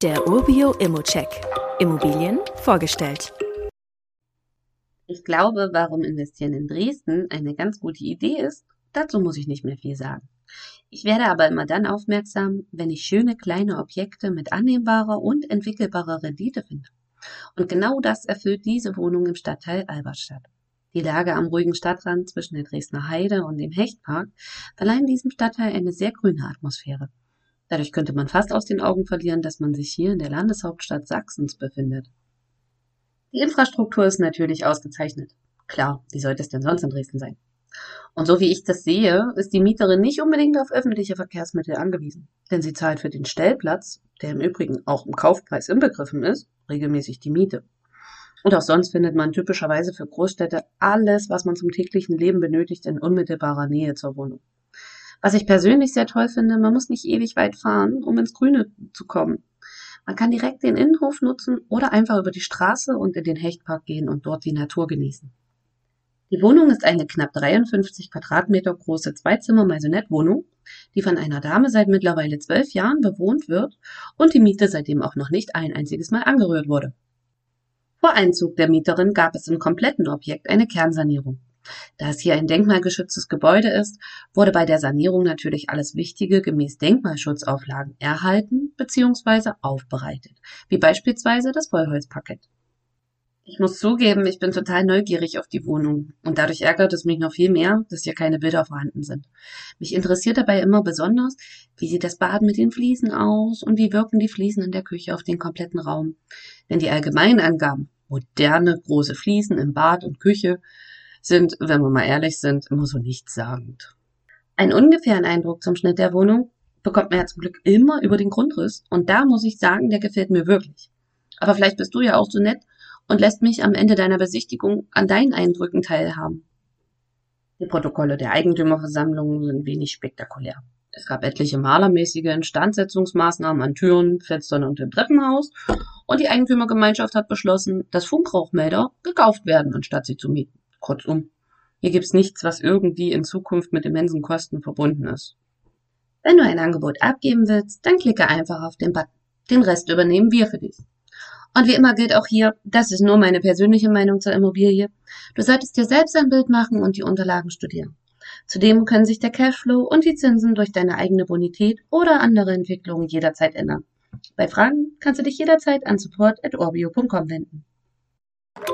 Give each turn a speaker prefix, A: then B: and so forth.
A: Der Urbio Immocheck. Immobilien vorgestellt.
B: Ich glaube, warum investieren in Dresden eine ganz gute Idee ist, dazu muss ich nicht mehr viel sagen. Ich werde aber immer dann aufmerksam, wenn ich schöne kleine Objekte mit annehmbarer und entwickelbarer Rendite finde. Und genau das erfüllt diese Wohnung im Stadtteil Alberstadt. Die Lage am ruhigen Stadtrand zwischen der Dresdner Heide und dem Hechtpark verleihen diesem Stadtteil eine sehr grüne Atmosphäre. Dadurch könnte man fast aus den Augen verlieren, dass man sich hier in der Landeshauptstadt Sachsens befindet. Die Infrastruktur ist natürlich ausgezeichnet. Klar, wie sollte es denn sonst in Dresden sein? Und so wie ich das sehe, ist die Mieterin nicht unbedingt auf öffentliche Verkehrsmittel angewiesen, denn sie zahlt für den Stellplatz, der im Übrigen auch im Kaufpreis inbegriffen ist, regelmäßig die Miete. Und auch sonst findet man typischerweise für Großstädte alles, was man zum täglichen Leben benötigt, in unmittelbarer Nähe zur Wohnung. Was ich persönlich sehr toll finde, man muss nicht ewig weit fahren, um ins Grüne zu kommen. Man kann direkt den Innenhof nutzen oder einfach über die Straße und in den Hechtpark gehen und dort die Natur genießen. Die Wohnung ist eine knapp 53 Quadratmeter große Zweizimmer-Maisonette-Wohnung, die von einer Dame seit mittlerweile zwölf Jahren bewohnt wird und die Miete seitdem auch noch nicht ein einziges Mal angerührt wurde. Vor Einzug der Mieterin gab es im kompletten Objekt eine Kernsanierung. Da es hier ein denkmalgeschütztes Gebäude ist, wurde bei der Sanierung natürlich alles Wichtige gemäß Denkmalschutzauflagen erhalten bzw. aufbereitet, wie beispielsweise das Vollholzparkett. Ich muss zugeben, ich bin total neugierig auf die Wohnung und dadurch ärgert es mich noch viel mehr, dass hier keine Bilder vorhanden sind. Mich interessiert dabei immer besonders, wie sieht das Bad mit den Fliesen aus und wie wirken die Fliesen in der Küche auf den kompletten Raum. Denn die allgemeinen Angaben, moderne große Fliesen im Bad und Küche, sind, wenn wir mal ehrlich sind, immer so nichtssagend. Einen ungefähren Eindruck zum Schnitt der Wohnung bekommt man ja zum Glück immer über den Grundriss und da muss ich sagen, der gefällt mir wirklich. Aber vielleicht bist du ja auch so nett und lässt mich am Ende deiner Besichtigung an deinen Eindrücken teilhaben. Die Protokolle der Eigentümerversammlungen sind wenig spektakulär. Es gab etliche malermäßige Instandsetzungsmaßnahmen an Türen, Fenstern und im Treppenhaus und die Eigentümergemeinschaft hat beschlossen, dass Funkrauchmelder gekauft werden, anstatt sie zu mieten. Kurzum, hier gibt's nichts, was irgendwie in Zukunft mit immensen Kosten verbunden ist. Wenn du ein Angebot abgeben willst, dann klicke einfach auf den Button. Den Rest übernehmen wir für dich. Und wie immer gilt auch hier, das ist nur meine persönliche Meinung zur Immobilie. Du solltest dir selbst ein Bild machen und die Unterlagen studieren. Zudem können sich der Cashflow und die Zinsen durch deine eigene Bonität oder andere Entwicklungen jederzeit ändern. Bei Fragen kannst du dich jederzeit an support.orbio.com wenden.